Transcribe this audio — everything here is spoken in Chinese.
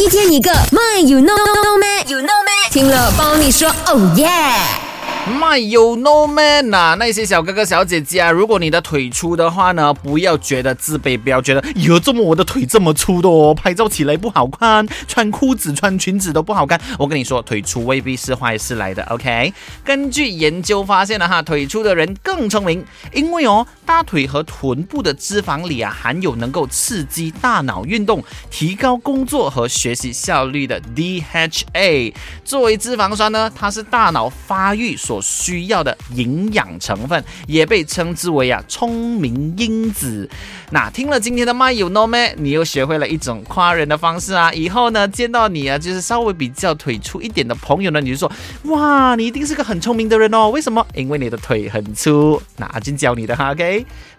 一天一个，My you know me you know me，听了帮你说，Oh yeah。My you know man 呐，那些小哥哥小姐姐啊，如果你的腿粗的话呢，不要觉得自卑，不要觉得哟，怎么我的腿这么粗的哦，拍照起来不好看，穿裤子穿裙子都不好看。我跟你说，腿粗未必是坏事来的。OK，根据研究发现了哈，腿粗的人更聪明，因为哦，大腿和臀部的脂肪里啊，含有能够刺激大脑运动、提高工作和学习效率的 DHA。作为脂肪酸呢，它是大脑发育所需要的营养成分也被称之为啊聪明因子。那听了今天的 My You Know Me，你又学会了一种夸人的方式啊！以后呢见到你啊，就是稍微比较腿粗一点的朋友呢，你就说哇，你一定是个很聪明的人哦。为什么？因为你的腿很粗。那阿金教你的哈，OK。Okay.